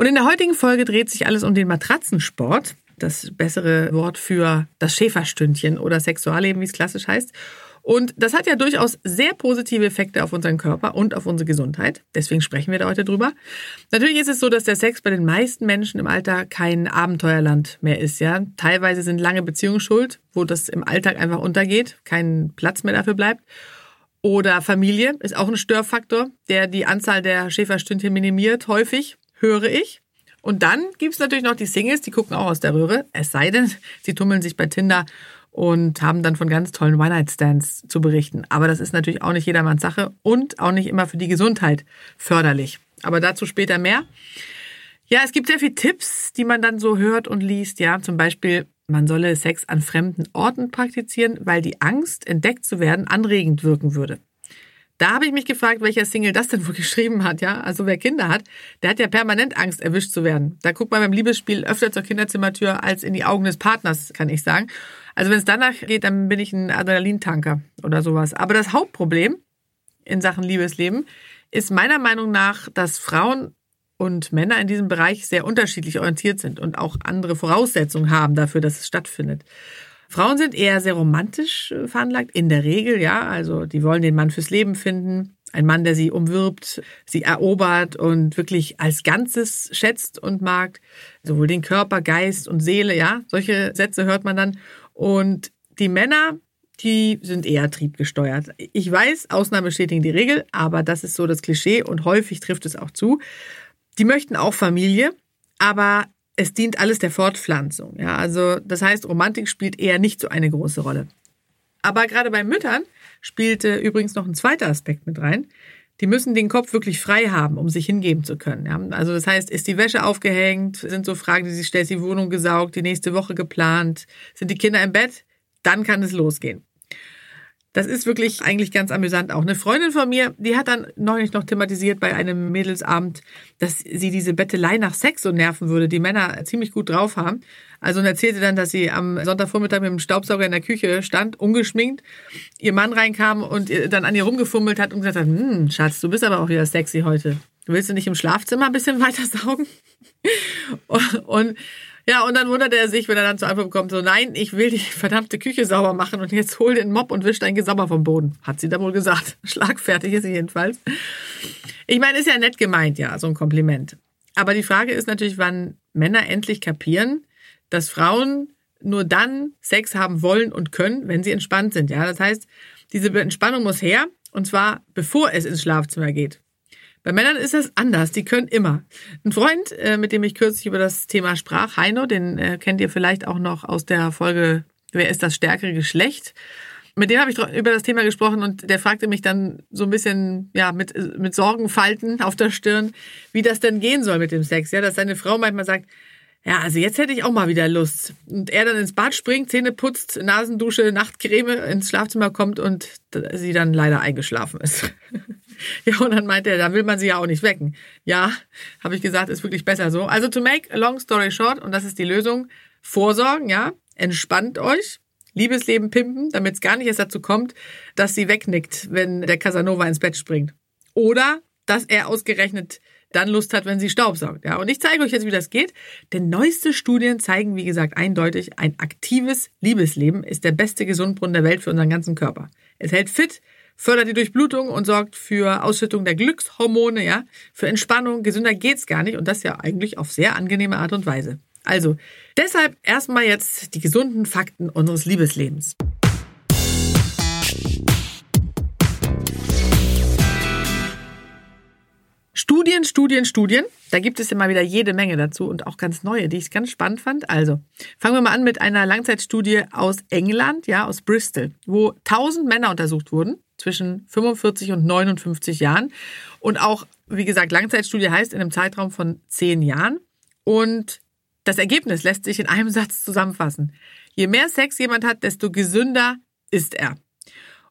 Und in der heutigen Folge dreht sich alles um den Matratzensport, das bessere Wort für das Schäferstündchen oder Sexualleben, wie es klassisch heißt. Und das hat ja durchaus sehr positive Effekte auf unseren Körper und auf unsere Gesundheit. Deswegen sprechen wir da heute drüber. Natürlich ist es so, dass der Sex bei den meisten Menschen im Alter kein Abenteuerland mehr ist, ja. Teilweise sind lange Beziehungen schuld, wo das im Alltag einfach untergeht, kein Platz mehr dafür bleibt. Oder Familie ist auch ein Störfaktor, der die Anzahl der Schäferstündchen minimiert, häufig höre ich. Und dann gibt's natürlich noch die Singles, die gucken auch aus der Röhre. Es sei denn, sie tummeln sich bei Tinder und haben dann von ganz tollen One-Night-Stands zu berichten. Aber das ist natürlich auch nicht jedermanns Sache und auch nicht immer für die Gesundheit förderlich. Aber dazu später mehr. Ja, es gibt sehr viele Tipps, die man dann so hört und liest. Ja, zum Beispiel, man solle Sex an fremden Orten praktizieren, weil die Angst, entdeckt zu werden, anregend wirken würde. Da habe ich mich gefragt, welcher Single das denn wohl geschrieben hat, ja. Also wer Kinder hat, der hat ja permanent Angst, erwischt zu werden. Da guckt man beim Liebesspiel öfter zur Kinderzimmertür als in die Augen des Partners, kann ich sagen. Also wenn es danach geht, dann bin ich ein Adrenalintanker oder sowas. Aber das Hauptproblem in Sachen Liebesleben ist meiner Meinung nach, dass Frauen und Männer in diesem Bereich sehr unterschiedlich orientiert sind und auch andere Voraussetzungen haben dafür, dass es stattfindet. Frauen sind eher sehr romantisch äh, veranlagt, in der Regel, ja. Also die wollen den Mann fürs Leben finden. Ein Mann, der sie umwirbt, sie erobert und wirklich als Ganzes schätzt und mag. Sowohl den Körper, Geist und Seele, ja. Solche Sätze hört man dann. Und die Männer, die sind eher triebgesteuert. Ich weiß, Ausnahme bestätigen die Regel, aber das ist so das Klischee und häufig trifft es auch zu. Die möchten auch Familie, aber es dient alles der Fortpflanzung. Ja, also das heißt, Romantik spielt eher nicht so eine große Rolle. Aber gerade bei Müttern spielte übrigens noch ein zweiter Aspekt mit rein. Die müssen den Kopf wirklich frei haben, um sich hingeben zu können. Ja, also das heißt, ist die Wäsche aufgehängt? Sind so Fragen, die sich stellt, ist die Wohnung gesaugt? Die nächste Woche geplant? Sind die Kinder im Bett? Dann kann es losgehen. Das ist wirklich eigentlich ganz amüsant auch. Eine Freundin von mir, die hat dann neulich noch thematisiert bei einem Mädelsabend, dass sie diese Bettelei nach Sex so nerven würde, die Männer ziemlich gut drauf haben. Also und erzählte dann, dass sie am Sonntagvormittag mit dem Staubsauger in der Küche stand, ungeschminkt, ihr Mann reinkam und dann an ihr rumgefummelt hat und gesagt hat, hm, Schatz, du bist aber auch wieder sexy heute. Willst du nicht im Schlafzimmer ein bisschen weiter saugen? und ja, und dann wundert er sich, wenn er dann zur Antwort bekommt, so, nein, ich will die verdammte Küche sauber machen und jetzt hol den Mob und wisch dein Gesauber vom Boden. Hat sie da wohl gesagt. Schlagfertig ist sie jedenfalls. Ich meine, ist ja nett gemeint, ja, so ein Kompliment. Aber die Frage ist natürlich, wann Männer endlich kapieren, dass Frauen nur dann Sex haben wollen und können, wenn sie entspannt sind. Ja, das heißt, diese Entspannung muss her, und zwar bevor es ins Schlafzimmer geht. Bei Männern ist das anders, die können immer. Ein Freund, äh, mit dem ich kürzlich über das Thema sprach, Heino, den äh, kennt ihr vielleicht auch noch aus der Folge Wer ist das stärkere Geschlecht? Mit dem habe ich über das Thema gesprochen und der fragte mich dann so ein bisschen, ja, mit, mit Sorgenfalten auf der Stirn, wie das denn gehen soll mit dem Sex. Ja, dass seine Frau manchmal sagt, ja, also jetzt hätte ich auch mal wieder Lust. Und er dann ins Bad springt, Zähne putzt, Nasendusche, Nachtcreme, ins Schlafzimmer kommt und sie dann leider eingeschlafen ist. Ja, und dann meinte er, da will man sie ja auch nicht wecken. Ja, habe ich gesagt, ist wirklich besser so. Also to make a long story short, und das ist die Lösung, vorsorgen, ja, entspannt euch, Liebesleben pimpen, damit es gar nicht erst dazu kommt, dass sie wegnickt, wenn der Casanova ins Bett springt. Oder, dass er ausgerechnet dann Lust hat, wenn sie staubsaugt. Ja, und ich zeige euch jetzt, wie das geht. Denn neueste Studien zeigen, wie gesagt, eindeutig, ein aktives Liebesleben ist der beste Gesundbrunnen der Welt für unseren ganzen Körper. Es hält fit, fördert die Durchblutung und sorgt für Ausschüttung der Glückshormone, ja, für Entspannung. Gesünder geht's gar nicht und das ja eigentlich auf sehr angenehme Art und Weise. Also, deshalb erstmal jetzt die gesunden Fakten unseres Liebeslebens. Studien, Studien, Studien. Da gibt es immer wieder jede Menge dazu und auch ganz neue, die ich ganz spannend fand. Also, fangen wir mal an mit einer Langzeitstudie aus England, ja, aus Bristol, wo 1000 Männer untersucht wurden zwischen 45 und 59 Jahren. Und auch, wie gesagt, Langzeitstudie heißt in einem Zeitraum von zehn Jahren. Und das Ergebnis lässt sich in einem Satz zusammenfassen. Je mehr Sex jemand hat, desto gesünder ist er.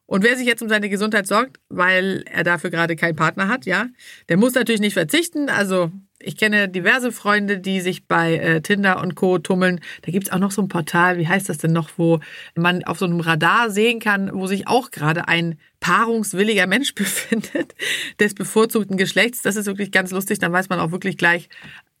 Und wer sich jetzt um seine Gesundheit sorgt, weil er dafür gerade keinen Partner hat, ja, der muss natürlich nicht verzichten. Also ich kenne diverse Freunde, die sich bei äh, Tinder und Co. tummeln. Da gibt's auch noch so ein Portal, wie heißt das denn noch, wo man auf so einem Radar sehen kann, wo sich auch gerade ein paarungswilliger Mensch befindet, des bevorzugten Geschlechts. Das ist wirklich ganz lustig. Dann weiß man auch wirklich gleich,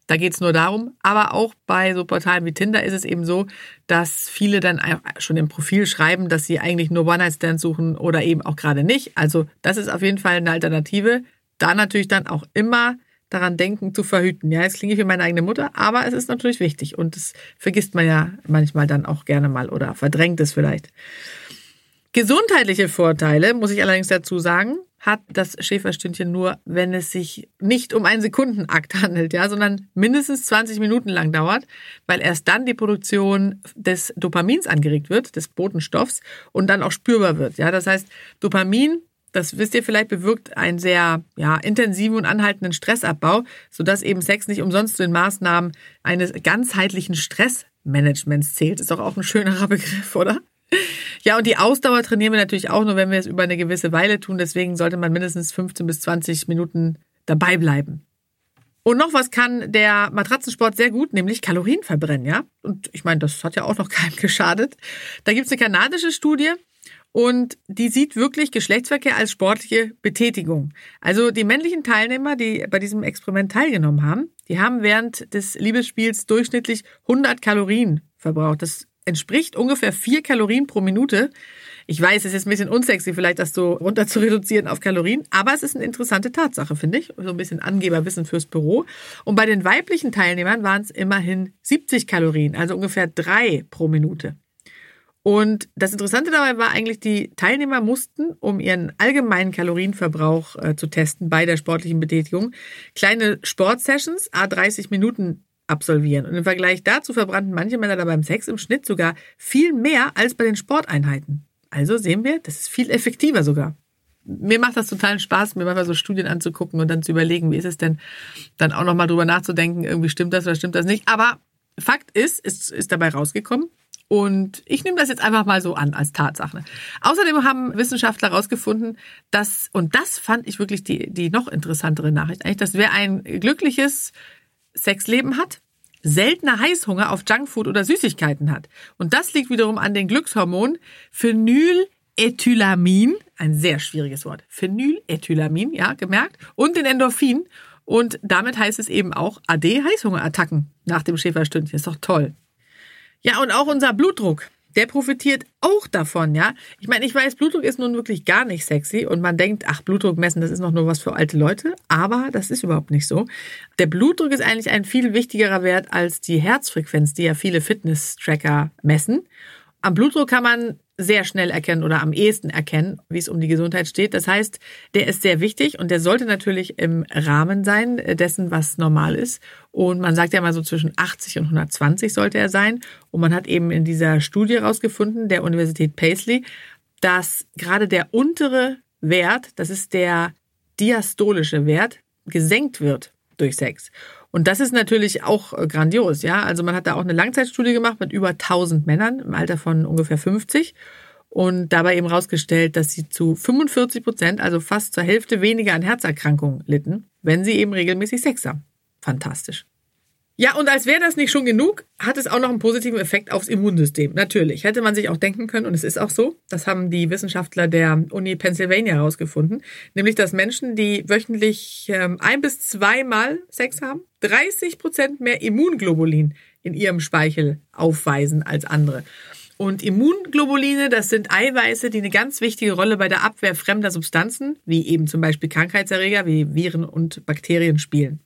da geht's nur darum. Aber auch bei so Portalen wie Tinder ist es eben so, dass viele dann schon im Profil schreiben, dass sie eigentlich nur One-Night-Stands suchen oder eben auch gerade nicht. Also das ist auf jeden Fall eine Alternative. Da natürlich dann auch immer daran denken, zu verhüten. Ja, jetzt klinge ich wie meine eigene Mutter, aber es ist natürlich wichtig und das vergisst man ja manchmal dann auch gerne mal oder verdrängt es vielleicht. Gesundheitliche Vorteile, muss ich allerdings dazu sagen, hat das Schäferstündchen nur, wenn es sich nicht um einen Sekundenakt handelt, ja, sondern mindestens 20 Minuten lang dauert, weil erst dann die Produktion des Dopamins angeregt wird, des Botenstoffs und dann auch spürbar wird. Ja, das heißt, Dopamin, das wisst ihr vielleicht, bewirkt einen sehr ja, intensiven und anhaltenden Stressabbau, sodass eben Sex nicht umsonst zu den Maßnahmen eines ganzheitlichen Stressmanagements zählt. Ist doch auch ein schönerer Begriff, oder? Ja, und die Ausdauer trainieren wir natürlich auch nur, wenn wir es über eine gewisse Weile tun. Deswegen sollte man mindestens 15 bis 20 Minuten dabei bleiben. Und noch was kann der Matratzensport sehr gut, nämlich Kalorien verbrennen, ja? Und ich meine, das hat ja auch noch keinem geschadet. Da gibt's eine kanadische Studie und die sieht wirklich Geschlechtsverkehr als sportliche Betätigung. Also die männlichen Teilnehmer, die bei diesem Experiment teilgenommen haben, die haben während des Liebesspiels durchschnittlich 100 Kalorien verbraucht. Das entspricht ungefähr vier Kalorien pro Minute. Ich weiß, es ist ein bisschen unsexy, vielleicht das so runter zu reduzieren auf Kalorien, aber es ist eine interessante Tatsache, finde ich. So ein bisschen Angeberwissen fürs Büro. Und bei den weiblichen Teilnehmern waren es immerhin 70 Kalorien, also ungefähr drei pro Minute. Und das Interessante dabei war eigentlich, die Teilnehmer mussten, um ihren allgemeinen Kalorienverbrauch äh, zu testen bei der sportlichen Betätigung, kleine Sportsessions, a 30 Minuten absolvieren. Und im Vergleich dazu verbrannten manche Männer da beim Sex im Schnitt sogar viel mehr als bei den Sporteinheiten. Also sehen wir, das ist viel effektiver sogar. Mir macht das totalen Spaß, mir mal so Studien anzugucken und dann zu überlegen, wie ist es denn, dann auch nochmal drüber nachzudenken, irgendwie stimmt das oder stimmt das nicht. Aber Fakt ist, es ist dabei rausgekommen, und ich nehme das jetzt einfach mal so an als Tatsache. Außerdem haben Wissenschaftler herausgefunden, dass, und das fand ich wirklich die, die noch interessantere Nachricht eigentlich, dass wer ein glückliches Sexleben hat, seltener Heißhunger auf Junkfood oder Süßigkeiten hat. Und das liegt wiederum an den Glückshormonen Phenylethylamin, ein sehr schwieriges Wort, Phenylethylamin, ja, gemerkt, und den Endorphin. Und damit heißt es eben auch AD Heißhungerattacken nach dem Schäferstündchen. Ist doch toll. Ja, und auch unser Blutdruck der profitiert auch davon, ja. Ich meine, ich weiß, Blutdruck ist nun wirklich gar nicht sexy und man denkt, ach, Blutdruck messen, das ist noch nur was für alte Leute, aber das ist überhaupt nicht so. Der Blutdruck ist eigentlich ein viel wichtigerer Wert als die Herzfrequenz, die ja viele Fitness-Tracker messen. Am Blutdruck kann man sehr schnell erkennen oder am ehesten erkennen, wie es um die Gesundheit steht. Das heißt, der ist sehr wichtig und der sollte natürlich im Rahmen sein dessen, was normal ist. Und man sagt ja mal so zwischen 80 und 120 sollte er sein. Und man hat eben in dieser Studie herausgefunden, der Universität Paisley, dass gerade der untere Wert, das ist der diastolische Wert, gesenkt wird durch Sex. Und das ist natürlich auch äh, grandios, ja. Also man hat da auch eine Langzeitstudie gemacht mit über 1000 Männern im Alter von ungefähr 50 und dabei eben rausgestellt, dass sie zu 45 Prozent, also fast zur Hälfte weniger an Herzerkrankungen litten, wenn sie eben regelmäßig Sex haben. Fantastisch. Ja, und als wäre das nicht schon genug, hat es auch noch einen positiven Effekt aufs Immunsystem. Natürlich, hätte man sich auch denken können, und es ist auch so, das haben die Wissenschaftler der Uni Pennsylvania herausgefunden, nämlich dass Menschen, die wöchentlich ähm, ein bis zweimal Sex haben, 30 Prozent mehr Immunglobulin in ihrem Speichel aufweisen als andere. Und Immunglobuline, das sind Eiweiße, die eine ganz wichtige Rolle bei der Abwehr fremder Substanzen, wie eben zum Beispiel Krankheitserreger, wie Viren und Bakterien spielen.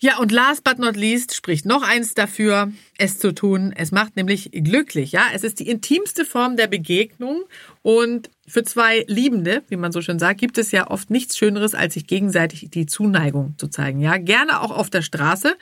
Ja, und last but not least spricht noch eins dafür, es zu tun. Es macht nämlich glücklich, ja. Es ist die intimste Form der Begegnung und für zwei Liebende, wie man so schön sagt, gibt es ja oft nichts Schöneres, als sich gegenseitig die Zuneigung zu zeigen, ja. Gerne auch auf der Straße.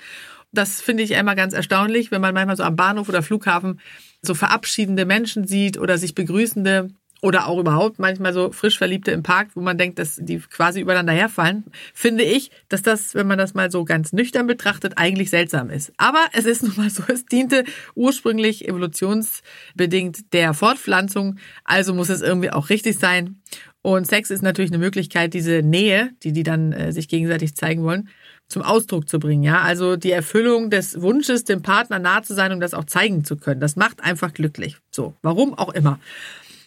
Das finde ich immer ganz erstaunlich, wenn man manchmal so am Bahnhof oder Flughafen so verabschiedende Menschen sieht oder sich begrüßende oder auch überhaupt manchmal so frisch Verliebte im Park, wo man denkt, dass die quasi übereinander herfallen, finde ich, dass das, wenn man das mal so ganz nüchtern betrachtet, eigentlich seltsam ist. Aber es ist nun mal so, es diente ursprünglich evolutionsbedingt der Fortpflanzung, also muss es irgendwie auch richtig sein. Und Sex ist natürlich eine Möglichkeit, diese Nähe, die die dann äh, sich gegenseitig zeigen wollen, zum Ausdruck zu bringen. Ja, also die Erfüllung des Wunsches, dem Partner nahe zu sein, um das auch zeigen zu können. Das macht einfach glücklich. So, warum auch immer.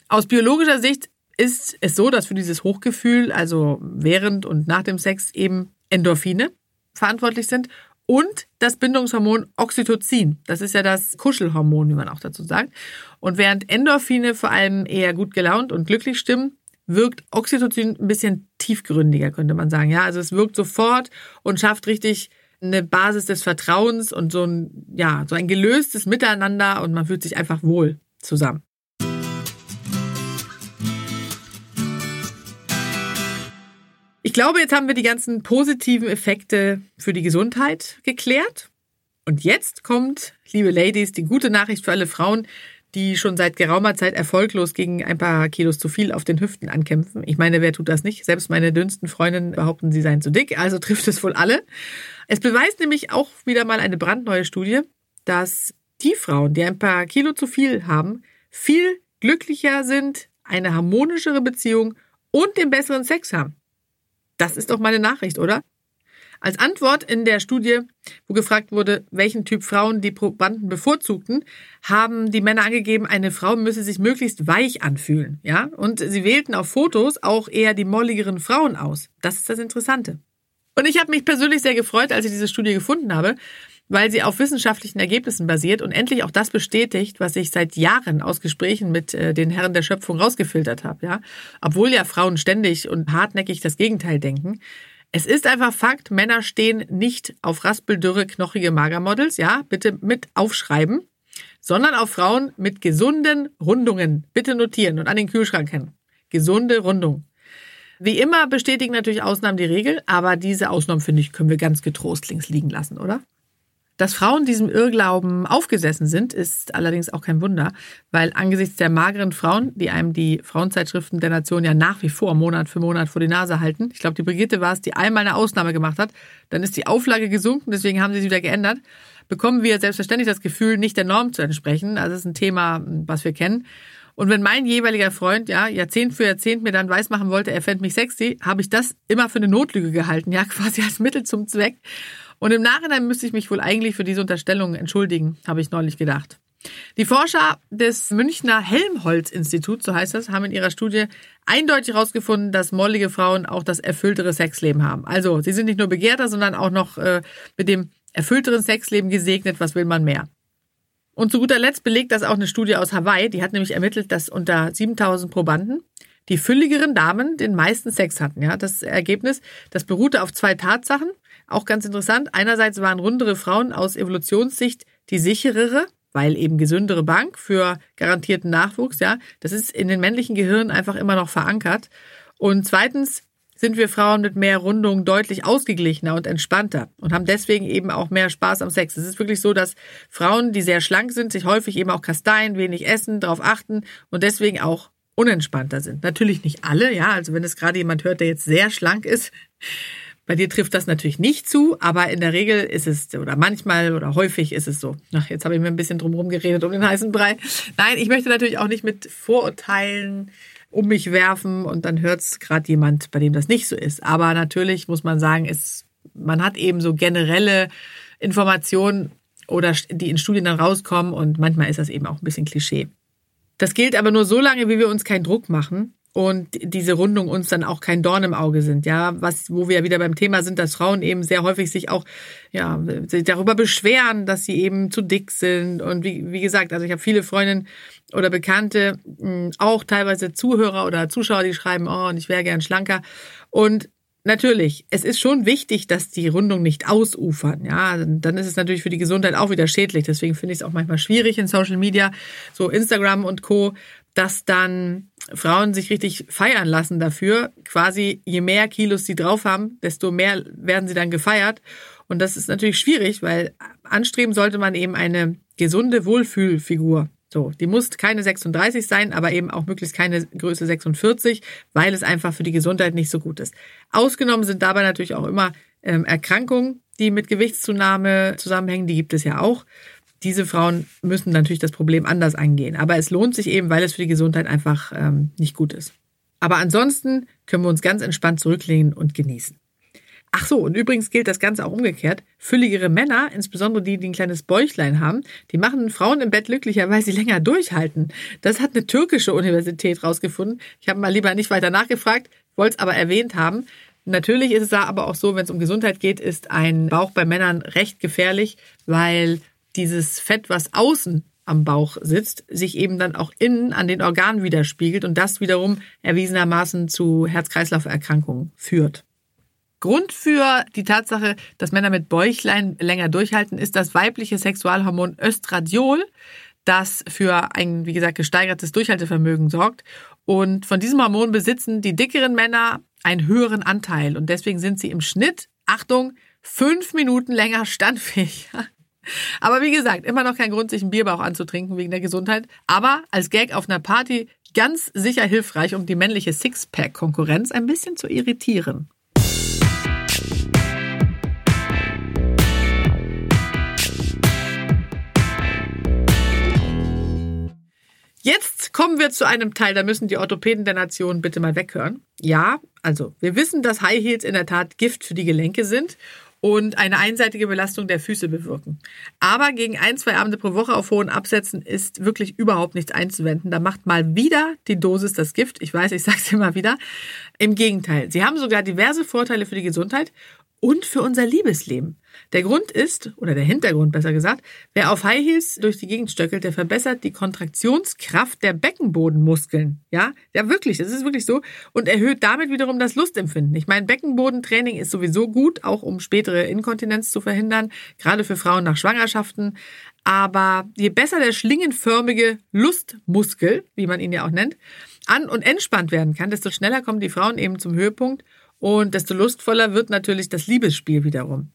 Aus biologischer Sicht ist es so, dass für dieses Hochgefühl, also während und nach dem Sex eben Endorphine verantwortlich sind und das Bindungshormon Oxytocin. Das ist ja das Kuschelhormon, wie man auch dazu sagt. Und während Endorphine vor allem eher gut gelaunt und glücklich stimmen, wirkt Oxytocin ein bisschen tiefgründiger, könnte man sagen. Ja, also es wirkt sofort und schafft richtig eine Basis des Vertrauens und so ein, ja, so ein gelöstes Miteinander und man fühlt sich einfach wohl zusammen. Glaube, jetzt haben wir die ganzen positiven Effekte für die Gesundheit geklärt. Und jetzt kommt, liebe Ladies, die gute Nachricht für alle Frauen, die schon seit geraumer Zeit erfolglos gegen ein paar Kilos zu viel auf den Hüften ankämpfen. Ich meine, wer tut das nicht? Selbst meine dünnsten Freundinnen behaupten, sie seien zu dick, also trifft es wohl alle. Es beweist nämlich auch wieder mal eine brandneue Studie, dass die Frauen, die ein paar Kilo zu viel haben, viel glücklicher sind, eine harmonischere Beziehung und den besseren Sex haben. Das ist doch meine Nachricht, oder? Als Antwort in der Studie, wo gefragt wurde, welchen Typ Frauen die Probanden bevorzugten, haben die Männer angegeben, eine Frau müsse sich möglichst weich anfühlen, ja? Und sie wählten auf Fotos auch eher die molligeren Frauen aus. Das ist das Interessante. Und ich habe mich persönlich sehr gefreut, als ich diese Studie gefunden habe, weil sie auf wissenschaftlichen Ergebnissen basiert und endlich auch das bestätigt, was ich seit Jahren aus Gesprächen mit äh, den Herren der Schöpfung rausgefiltert habe, ja. Obwohl ja Frauen ständig und hartnäckig das Gegenteil denken. Es ist einfach Fakt, Männer stehen nicht auf raspeldürre, knochige Magermodels, ja, bitte mit aufschreiben, sondern auf Frauen mit gesunden Rundungen. Bitte notieren und an den Kühlschrank hängen. Gesunde Rundung. Wie immer bestätigen natürlich Ausnahmen die Regel, aber diese Ausnahmen, finde ich, können wir ganz getrost links liegen lassen, oder? Dass Frauen diesem Irrglauben aufgesessen sind, ist allerdings auch kein Wunder, weil angesichts der mageren Frauen, die einem die Frauenzeitschriften der Nation ja nach wie vor Monat für Monat vor die Nase halten, ich glaube, die Brigitte war es, die einmal eine Ausnahme gemacht hat, dann ist die Auflage gesunken, deswegen haben sie sie wieder geändert, bekommen wir selbstverständlich das Gefühl, nicht der Norm zu entsprechen. Also das ist ein Thema, was wir kennen. Und wenn mein jeweiliger Freund, ja, Jahrzehnt für Jahrzehnt mir dann weismachen wollte, er fände mich sexy, habe ich das immer für eine Notlüge gehalten, ja, quasi als Mittel zum Zweck. Und im Nachhinein müsste ich mich wohl eigentlich für diese Unterstellung entschuldigen, habe ich neulich gedacht. Die Forscher des Münchner Helmholtz-Instituts, so heißt das, haben in ihrer Studie eindeutig herausgefunden, dass mollige Frauen auch das erfülltere Sexleben haben. Also, sie sind nicht nur begehrter, sondern auch noch äh, mit dem erfüllteren Sexleben gesegnet. Was will man mehr? Und zu guter Letzt belegt das auch eine Studie aus Hawaii. Die hat nämlich ermittelt, dass unter 7000 Probanden die fülligeren Damen den meisten Sex hatten. Ja, das Ergebnis, das beruhte auf zwei Tatsachen. Auch ganz interessant. Einerseits waren rundere Frauen aus Evolutionssicht die sicherere, weil eben gesündere Bank für garantierten Nachwuchs, ja. Das ist in den männlichen Gehirnen einfach immer noch verankert. Und zweitens sind wir Frauen mit mehr Rundung deutlich ausgeglichener und entspannter und haben deswegen eben auch mehr Spaß am Sex. Es ist wirklich so, dass Frauen, die sehr schlank sind, sich häufig eben auch kasteien, wenig essen, darauf achten und deswegen auch unentspannter sind. Natürlich nicht alle, ja. Also wenn es gerade jemand hört, der jetzt sehr schlank ist, bei dir trifft das natürlich nicht zu, aber in der Regel ist es, oder manchmal oder häufig ist es so. Ach, jetzt habe ich mir ein bisschen drumherum geredet um den heißen Brei. Nein, ich möchte natürlich auch nicht mit Vorurteilen um mich werfen und dann hört es gerade jemand, bei dem das nicht so ist. Aber natürlich muss man sagen, es, man hat eben so generelle Informationen oder die in Studien dann rauskommen und manchmal ist das eben auch ein bisschen Klischee. Das gilt aber nur so lange, wie wir uns keinen Druck machen und diese Rundung uns dann auch kein Dorn im Auge sind, ja, was, wo wir wieder beim Thema sind, dass Frauen eben sehr häufig sich auch, ja, sich darüber beschweren, dass sie eben zu dick sind. Und wie, wie gesagt, also ich habe viele Freundinnen oder Bekannte, hm, auch teilweise Zuhörer oder Zuschauer, die schreiben, oh, und ich wäre gern schlanker. Und Natürlich, es ist schon wichtig, dass die Rundung nicht ausufern. Ja, dann ist es natürlich für die Gesundheit auch wieder schädlich. Deswegen finde ich es auch manchmal schwierig in Social Media, so Instagram und Co dass dann Frauen sich richtig feiern lassen dafür. Quasi je mehr Kilos sie drauf haben, desto mehr werden sie dann gefeiert. Und das ist natürlich schwierig, weil anstreben sollte man eben eine gesunde Wohlfühlfigur. So, die muss keine 36 sein, aber eben auch möglichst keine Größe 46, weil es einfach für die Gesundheit nicht so gut ist. Ausgenommen sind dabei natürlich auch immer ähm, Erkrankungen, die mit Gewichtszunahme zusammenhängen. Die gibt es ja auch. Diese Frauen müssen natürlich das Problem anders angehen. Aber es lohnt sich eben, weil es für die Gesundheit einfach ähm, nicht gut ist. Aber ansonsten können wir uns ganz entspannt zurücklehnen und genießen. Ach so, und übrigens gilt das Ganze auch umgekehrt. Fülligere Männer, insbesondere die, die ein kleines Bäuchlein haben, die machen Frauen im Bett glücklicher, weil sie länger durchhalten. Das hat eine türkische Universität rausgefunden. Ich habe mal lieber nicht weiter nachgefragt, wollte es aber erwähnt haben. Natürlich ist es da aber auch so, wenn es um Gesundheit geht, ist ein Bauch bei Männern recht gefährlich, weil dieses Fett, was außen am Bauch sitzt, sich eben dann auch innen an den Organen widerspiegelt und das wiederum erwiesenermaßen zu Herz-Kreislauf-Erkrankungen führt. Grund für die Tatsache, dass Männer mit Bäuchlein länger durchhalten, ist das weibliche Sexualhormon Östradiol, das für ein, wie gesagt, gesteigertes Durchhaltevermögen sorgt. Und von diesem Hormon besitzen die dickeren Männer einen höheren Anteil. Und deswegen sind sie im Schnitt, Achtung, fünf Minuten länger standfähig. Aber wie gesagt, immer noch kein Grund, sich einen Bierbauch anzutrinken wegen der Gesundheit. Aber als Gag auf einer Party ganz sicher hilfreich, um die männliche Sixpack-Konkurrenz ein bisschen zu irritieren. Jetzt kommen wir zu einem Teil, da müssen die Orthopäden der Nation bitte mal weghören. Ja, also wir wissen, dass High Heels in der Tat Gift für die Gelenke sind und eine einseitige Belastung der Füße bewirken. Aber gegen ein, zwei Abende pro Woche auf hohen Absätzen ist wirklich überhaupt nichts einzuwenden. Da macht mal wieder die Dosis das Gift. Ich weiß, ich sage es immer wieder. Im Gegenteil, sie haben sogar diverse Vorteile für die Gesundheit und für unser Liebesleben. Der Grund ist, oder der Hintergrund besser gesagt, wer auf High Heels durch die Gegend stöckelt, der verbessert die Kontraktionskraft der Beckenbodenmuskeln. Ja, ja wirklich, das ist wirklich so. Und erhöht damit wiederum das Lustempfinden. Ich meine, Beckenbodentraining ist sowieso gut, auch um spätere Inkontinenz zu verhindern, gerade für Frauen nach Schwangerschaften. Aber je besser der schlingenförmige Lustmuskel, wie man ihn ja auch nennt, an- und entspannt werden kann, desto schneller kommen die Frauen eben zum Höhepunkt und desto lustvoller wird natürlich das Liebesspiel wiederum.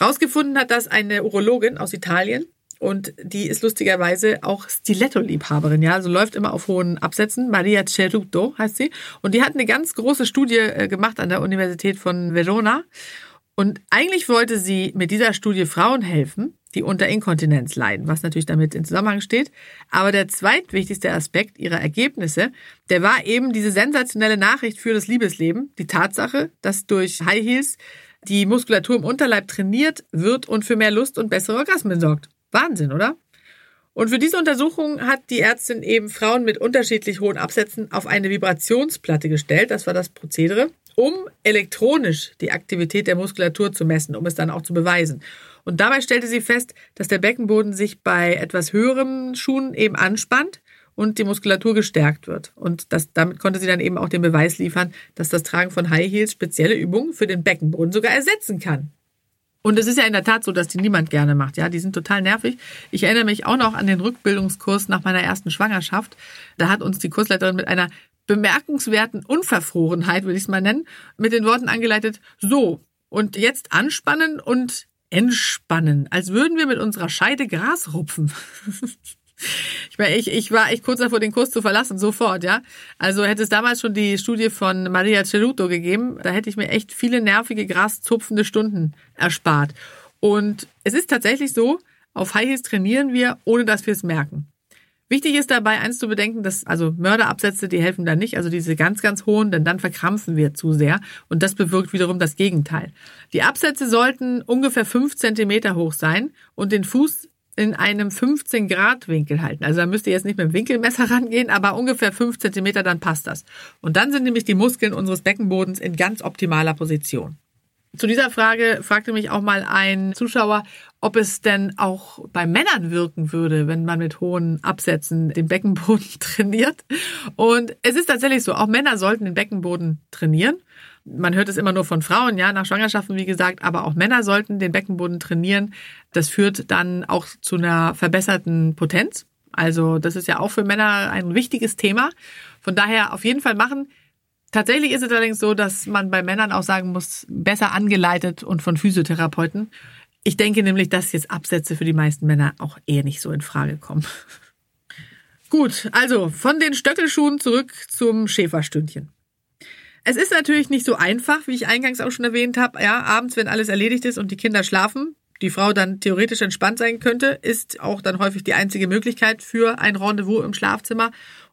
Rausgefunden hat das eine Urologin aus Italien und die ist lustigerweise auch Stiletto-Liebhaberin, ja, also läuft immer auf hohen Absätzen. Maria Ceruto heißt sie. Und die hat eine ganz große Studie äh, gemacht an der Universität von Verona. Und eigentlich wollte sie mit dieser Studie Frauen helfen, die unter Inkontinenz leiden, was natürlich damit in Zusammenhang steht. Aber der zweitwichtigste Aspekt ihrer Ergebnisse, der war eben diese sensationelle Nachricht für das Liebesleben, die Tatsache, dass durch High Heels die Muskulatur im Unterleib trainiert wird und für mehr Lust und bessere Orgasmen sorgt. Wahnsinn, oder? Und für diese Untersuchung hat die Ärztin eben Frauen mit unterschiedlich hohen Absätzen auf eine Vibrationsplatte gestellt. Das war das Prozedere, um elektronisch die Aktivität der Muskulatur zu messen, um es dann auch zu beweisen. Und dabei stellte sie fest, dass der Beckenboden sich bei etwas höheren Schuhen eben anspannt und die Muskulatur gestärkt wird. Und das, damit konnte sie dann eben auch den Beweis liefern, dass das Tragen von High Heels spezielle Übungen für den Beckenboden sogar ersetzen kann. Und es ist ja in der Tat so, dass die niemand gerne macht. Ja, die sind total nervig. Ich erinnere mich auch noch an den Rückbildungskurs nach meiner ersten Schwangerschaft. Da hat uns die Kursleiterin mit einer bemerkenswerten Unverfrorenheit, würde ich es mal nennen, mit den Worten angeleitet, so, und jetzt anspannen und entspannen, als würden wir mit unserer Scheide Gras rupfen. Ich meine, ich, ich war echt kurz davor, den Kurs zu verlassen, sofort, ja. Also hätte es damals schon die Studie von Maria Ceruto gegeben, da hätte ich mir echt viele nervige, graszupfende Stunden erspart. Und es ist tatsächlich so, auf High Heels trainieren wir, ohne dass wir es merken. Wichtig ist dabei eins zu bedenken, dass also Mörderabsätze, die helfen da nicht, also diese ganz, ganz hohen, denn dann verkrampfen wir zu sehr und das bewirkt wiederum das Gegenteil. Die Absätze sollten ungefähr fünf Zentimeter hoch sein und den Fuß in einem 15 Grad Winkel halten. Also da müsst ihr jetzt nicht mit dem Winkelmesser rangehen, aber ungefähr fünf Zentimeter, dann passt das. Und dann sind nämlich die Muskeln unseres Beckenbodens in ganz optimaler Position. Zu dieser Frage fragte mich auch mal ein Zuschauer, ob es denn auch bei Männern wirken würde, wenn man mit hohen Absätzen den Beckenboden trainiert. Und es ist tatsächlich so, auch Männer sollten den Beckenboden trainieren. Man hört es immer nur von Frauen, ja, nach Schwangerschaften, wie gesagt, aber auch Männer sollten den Beckenboden trainieren. Das führt dann auch zu einer verbesserten Potenz. Also das ist ja auch für Männer ein wichtiges Thema. Von daher auf jeden Fall machen. Tatsächlich ist es allerdings so, dass man bei Männern auch sagen muss, besser angeleitet und von Physiotherapeuten. Ich denke nämlich, dass jetzt Absätze für die meisten Männer auch eher nicht so in Frage kommen. Gut, also von den Stöckelschuhen zurück zum Schäferstündchen. Es ist natürlich nicht so einfach, wie ich eingangs auch schon erwähnt habe. Ja, abends, wenn alles erledigt ist und die Kinder schlafen, die Frau dann theoretisch entspannt sein könnte, ist auch dann häufig die einzige Möglichkeit für ein Rendezvous im Schlafzimmer.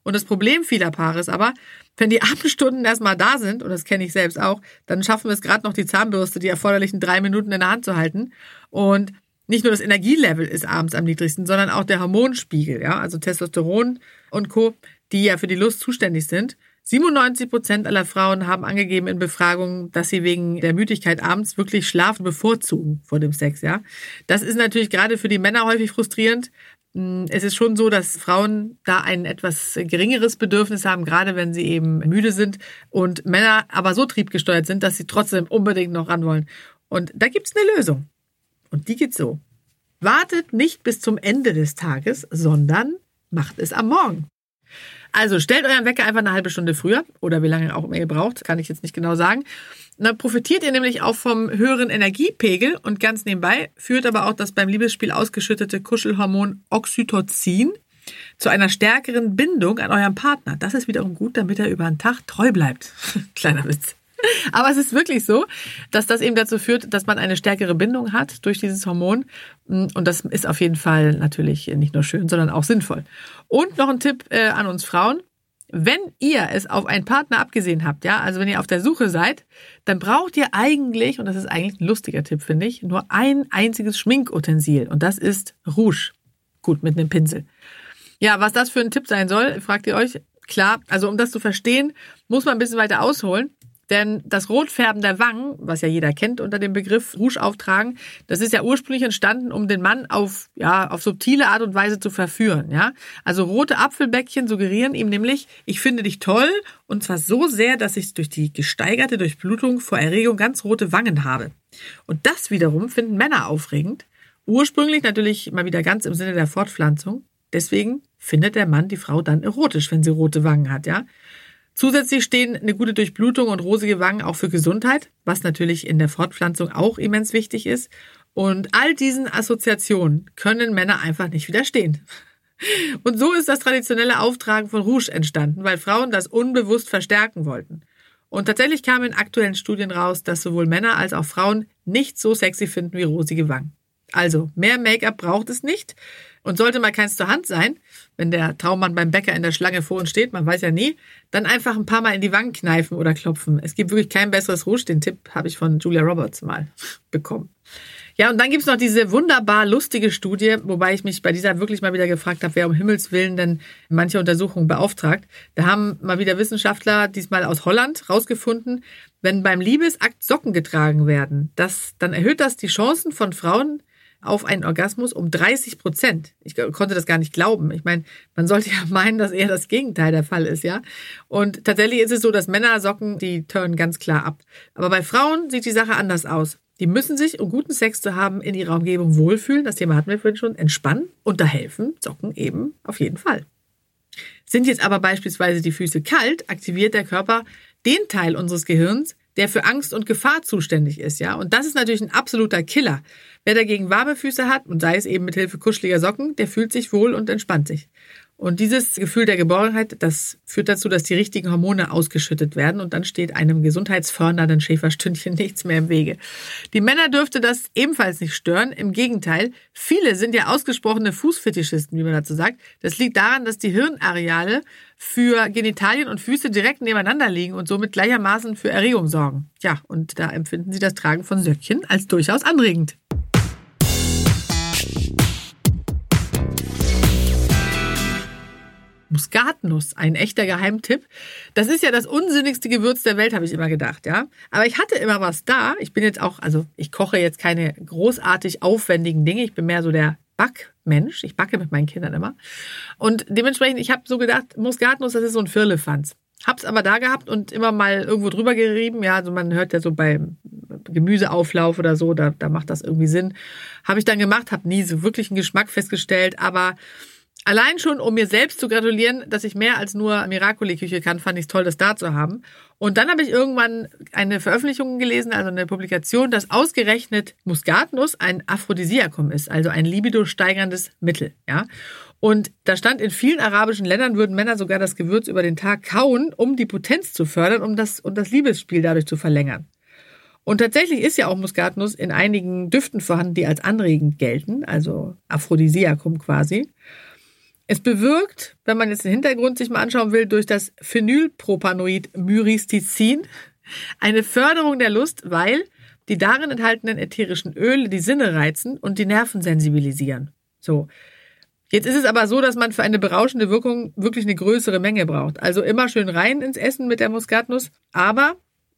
Und das Problem vieler Paare ist aber, wenn die Abendstunden erstmal da sind, und das kenne ich selbst auch, dann schaffen wir es gerade noch, die Zahnbürste, die erforderlichen drei Minuten in der Hand zu halten. Und nicht nur das Energielevel ist abends am niedrigsten, sondern auch der Hormonspiegel, ja, also Testosteron und Co., die ja für die Lust zuständig sind. 97 Prozent aller Frauen haben angegeben in Befragungen, dass sie wegen der Müdigkeit abends wirklich Schlafen bevorzugen vor dem Sex, ja. Das ist natürlich gerade für die Männer häufig frustrierend. Hm, es ist schon so, dass Frauen da ein etwas geringeres Bedürfnis haben, gerade wenn sie eben müde sind und Männer aber so triebgesteuert sind, dass sie trotzdem unbedingt noch ran wollen. Und da gibt's eine Lösung. Und die geht so. Wartet nicht bis zum Ende des Tages, sondern macht es am Morgen. Also stellt euren Wecker einfach eine halbe Stunde früher oder wie lange auch immer ihr braucht, kann ich jetzt nicht genau sagen. Dann profitiert ihr nämlich auch vom höheren Energiepegel und ganz nebenbei führt aber auch das beim Liebesspiel ausgeschüttete Kuschelhormon Oxytocin zu einer stärkeren Bindung an eurem Partner. Das ist wiederum gut, damit er über den Tag treu bleibt. Kleiner Witz. Aber es ist wirklich so, dass das eben dazu führt, dass man eine stärkere Bindung hat durch dieses Hormon. Und das ist auf jeden Fall natürlich nicht nur schön, sondern auch sinnvoll. Und noch ein Tipp äh, an uns Frauen. Wenn ihr es auf einen Partner abgesehen habt, ja, also wenn ihr auf der Suche seid, dann braucht ihr eigentlich, und das ist eigentlich ein lustiger Tipp, finde ich, nur ein einziges Schminkutensil. Und das ist Rouge. Gut, mit einem Pinsel. Ja, was das für ein Tipp sein soll, fragt ihr euch. Klar, also um das zu verstehen, muss man ein bisschen weiter ausholen. Denn das Rotfärben der Wangen, was ja jeder kennt unter dem Begriff Rouge auftragen, das ist ja ursprünglich entstanden, um den Mann auf, ja, auf subtile Art und Weise zu verführen, ja. Also rote Apfelbäckchen suggerieren ihm nämlich, ich finde dich toll und zwar so sehr, dass ich durch die gesteigerte Durchblutung vor Erregung ganz rote Wangen habe. Und das wiederum finden Männer aufregend. Ursprünglich natürlich mal wieder ganz im Sinne der Fortpflanzung. Deswegen findet der Mann die Frau dann erotisch, wenn sie rote Wangen hat, ja. Zusätzlich stehen eine gute Durchblutung und rosige Wangen auch für Gesundheit, was natürlich in der Fortpflanzung auch immens wichtig ist. Und all diesen Assoziationen können Männer einfach nicht widerstehen. Und so ist das traditionelle Auftragen von Rouge entstanden, weil Frauen das unbewusst verstärken wollten. Und tatsächlich kam in aktuellen Studien raus, dass sowohl Männer als auch Frauen nicht so sexy finden wie rosige Wangen. Also, mehr Make-up braucht es nicht. Und sollte mal keins zur Hand sein, wenn der Traummann beim Bäcker in der Schlange vor uns steht, man weiß ja nie, dann einfach ein paar Mal in die Wangen kneifen oder klopfen. Es gibt wirklich kein besseres Rouge. Den Tipp habe ich von Julia Roberts mal bekommen. Ja, und dann gibt's noch diese wunderbar lustige Studie, wobei ich mich bei dieser wirklich mal wieder gefragt habe, wer um Himmels Willen denn manche Untersuchungen beauftragt. Da haben mal wieder Wissenschaftler, diesmal aus Holland, rausgefunden, wenn beim Liebesakt Socken getragen werden, das, dann erhöht das die Chancen von Frauen, auf einen Orgasmus um 30 Prozent. Ich konnte das gar nicht glauben. Ich meine, man sollte ja meinen, dass eher das Gegenteil der Fall ist, ja. Und tatsächlich ist es so, dass Männer Socken, die turnen ganz klar ab. Aber bei Frauen sieht die Sache anders aus. Die müssen sich, um guten Sex zu haben, in ihrer Umgebung wohlfühlen. Das Thema hatten wir vorhin schon. Entspannen und da helfen Socken eben auf jeden Fall. Sind jetzt aber beispielsweise die Füße kalt, aktiviert der Körper den Teil unseres Gehirns, der für Angst und Gefahr zuständig ist, ja. Und das ist natürlich ein absoluter Killer. Wer dagegen warme Füße hat und sei es eben mit Hilfe kuscheliger Socken, der fühlt sich wohl und entspannt sich. Und dieses Gefühl der Geborgenheit, das führt dazu, dass die richtigen Hormone ausgeschüttet werden und dann steht einem gesundheitsfördernden Schäferstündchen nichts mehr im Wege. Die Männer dürfte das ebenfalls nicht stören. Im Gegenteil, viele sind ja ausgesprochene Fußfetischisten, wie man dazu sagt. Das liegt daran, dass die Hirnareale für Genitalien und Füße direkt nebeneinander liegen und somit gleichermaßen für Erregung sorgen. Ja, und da empfinden sie das Tragen von Söckchen als durchaus anregend. Muskatnuss, ein echter Geheimtipp. Das ist ja das unsinnigste Gewürz der Welt, habe ich immer gedacht, ja. Aber ich hatte immer was da. Ich bin jetzt auch, also ich koche jetzt keine großartig aufwendigen Dinge. Ich bin mehr so der Backmensch. Ich backe mit meinen Kindern immer. Und dementsprechend, ich habe so gedacht, Muskatnuss, das ist so ein Firlefanz. Hab's aber da gehabt und immer mal irgendwo drüber gerieben. Ja, also man hört ja so beim Gemüseauflauf oder so, da, da macht das irgendwie Sinn. Habe ich dann gemacht, habe nie so wirklich einen Geschmack festgestellt, aber Allein schon, um mir selbst zu gratulieren, dass ich mehr als nur Miracoli-Küche kann, fand ich es toll, das da zu haben. Und dann habe ich irgendwann eine Veröffentlichung gelesen, also eine Publikation, dass ausgerechnet Muskatnuss ein Aphrodisiakum ist, also ein libido steigerndes Mittel, ja. Und da stand, in vielen arabischen Ländern würden Männer sogar das Gewürz über den Tag kauen, um die Potenz zu fördern, um das, um das Liebesspiel dadurch zu verlängern. Und tatsächlich ist ja auch Muskatnuss in einigen Düften vorhanden, die als anregend gelten, also Aphrodisiakum quasi. Es bewirkt, wenn man jetzt den Hintergrund sich mal anschauen will, durch das Phenylpropanoid Myristizin eine Förderung der Lust, weil die darin enthaltenen ätherischen Öle die Sinne reizen und die Nerven sensibilisieren. So. Jetzt ist es aber so, dass man für eine berauschende Wirkung wirklich eine größere Menge braucht. Also immer schön rein ins Essen mit der Muskatnuss. Aber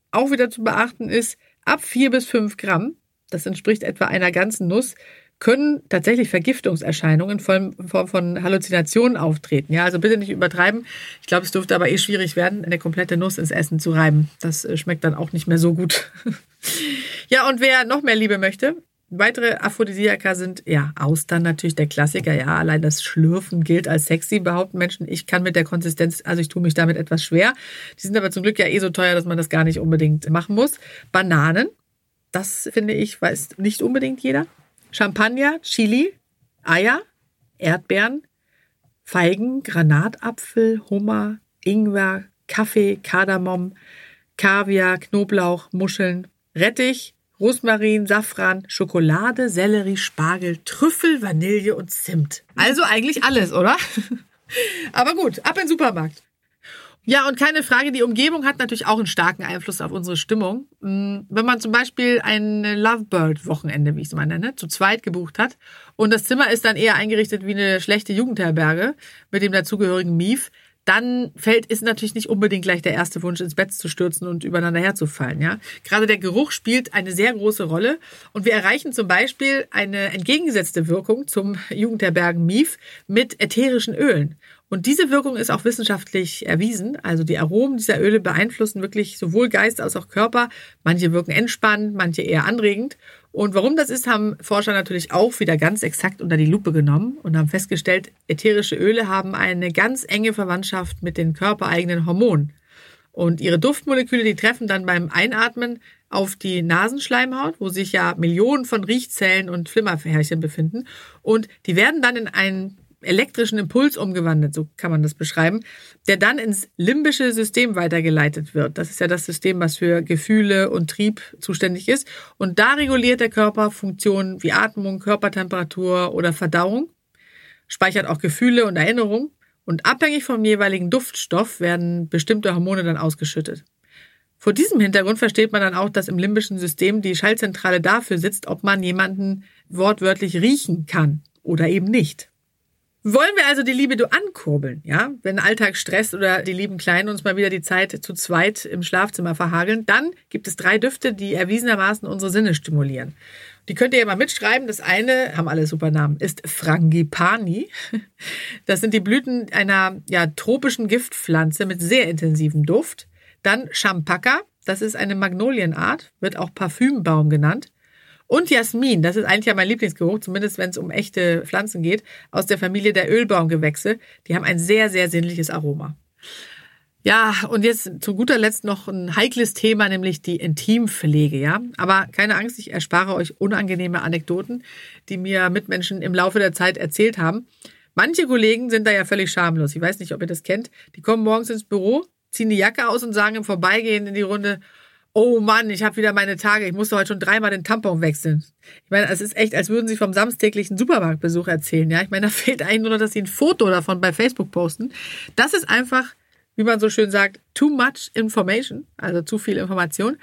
auch wieder zu beachten ist, ab vier bis fünf Gramm, das entspricht etwa einer ganzen Nuss, können tatsächlich Vergiftungserscheinungen in Form von Halluzinationen auftreten. Ja, also bitte nicht übertreiben. Ich glaube, es dürfte aber eh schwierig werden, eine komplette Nuss ins Essen zu reiben. Das äh, schmeckt dann auch nicht mehr so gut. ja, und wer noch mehr Liebe möchte, weitere Aphrodisiaka sind, ja, Austern natürlich der Klassiker. Ja, allein das Schlürfen gilt als sexy, behaupten Menschen. Ich kann mit der Konsistenz, also ich tue mich damit etwas schwer. Die sind aber zum Glück ja eh so teuer, dass man das gar nicht unbedingt machen muss. Bananen, das finde ich, weiß nicht unbedingt jeder. Champagner, Chili, Eier, Erdbeeren, Feigen, Granatapfel, Hummer, Ingwer, Kaffee, Kardamom, Kaviar, Knoblauch, Muscheln, Rettich, Rosmarin, Safran, Schokolade, Sellerie, Spargel, Trüffel, Vanille und Zimt. Also eigentlich alles, oder? Aber gut, ab in den Supermarkt. Ja, und keine Frage, die Umgebung hat natürlich auch einen starken Einfluss auf unsere Stimmung. Mm, wenn man zum Beispiel ein Lovebird-Wochenende, wie ich es mal nenne, zu zweit gebucht hat und das Zimmer ist dann eher eingerichtet wie eine schlechte Jugendherberge mit dem dazugehörigen Mief, dann fällt, ist natürlich nicht unbedingt gleich der erste Wunsch, ins Bett zu stürzen und übereinander herzufallen, ja. Gerade der Geruch spielt eine sehr große Rolle und wir erreichen zum Beispiel eine entgegengesetzte Wirkung zum Jugendherbergen Mief mit ätherischen Ölen. Und diese Wirkung ist auch wissenschaftlich erwiesen. Also die Aromen dieser Öle beeinflussen wirklich sowohl Geist als auch Körper. Manche wirken entspannend, manche eher anregend. Und warum das ist, haben Forscher natürlich auch wieder ganz exakt unter die Lupe genommen und haben festgestellt, ätherische Öle haben eine ganz enge Verwandtschaft mit den körpereigenen Hormonen. Und ihre Duftmoleküle, die treffen dann beim Einatmen auf die Nasenschleimhaut, wo sich ja Millionen von Riechzellen und Flimmerhärchen befinden. Und die werden dann in einen elektrischen Impuls umgewandelt, so kann man das beschreiben, der dann ins limbische System weitergeleitet wird. Das ist ja das System, was für Gefühle und Trieb zuständig ist. Und da reguliert der Körper Funktionen wie Atmung, Körpertemperatur oder Verdauung, speichert auch Gefühle und Erinnerungen. Und abhängig vom jeweiligen Duftstoff werden bestimmte Hormone dann ausgeschüttet. Vor diesem Hintergrund versteht man dann auch, dass im limbischen System die Schaltzentrale dafür sitzt, ob man jemanden wortwörtlich riechen kann oder eben nicht. Wollen wir also die Libido ankurbeln, ja? Wenn Alltag stresst oder die lieben Kleinen uns mal wieder die Zeit zu zweit im Schlafzimmer verhageln, dann gibt es drei Düfte, die erwiesenermaßen unsere Sinne stimulieren. Die könnt ihr ja mal mitschreiben. Das eine, haben alle super Namen, ist Frangipani. Das sind die Blüten einer ja, tropischen Giftpflanze mit sehr intensivem Duft. Dann Champaka, das ist eine Magnolienart, wird auch Parfümbaum genannt. Und Jasmin, das ist eigentlich ja mein Lieblingsgeruch, zumindest wenn es um echte Pflanzen geht, aus der Familie der Ölbaumgewächse. Die haben ein sehr, sehr sinnliches Aroma. Ja, und jetzt zu guter Letzt noch ein heikles Thema, nämlich die Intimpflege, ja. Aber keine Angst, ich erspare euch unangenehme Anekdoten, die mir Mitmenschen im Laufe der Zeit erzählt haben. Manche Kollegen sind da ja völlig schamlos. Ich weiß nicht, ob ihr das kennt. Die kommen morgens ins Büro, ziehen die Jacke aus und sagen im Vorbeigehen in die Runde, oh Mann, ich habe wieder meine Tage, ich musste heute schon dreimal den Tampon wechseln. Ich meine, es ist echt, als würden sie vom samstäglichen Supermarktbesuch erzählen. Ja, ich meine, da fehlt eigentlich nur, dass sie ein Foto davon bei Facebook posten. Das ist einfach, wie man so schön sagt, too much information, also zu viel Information.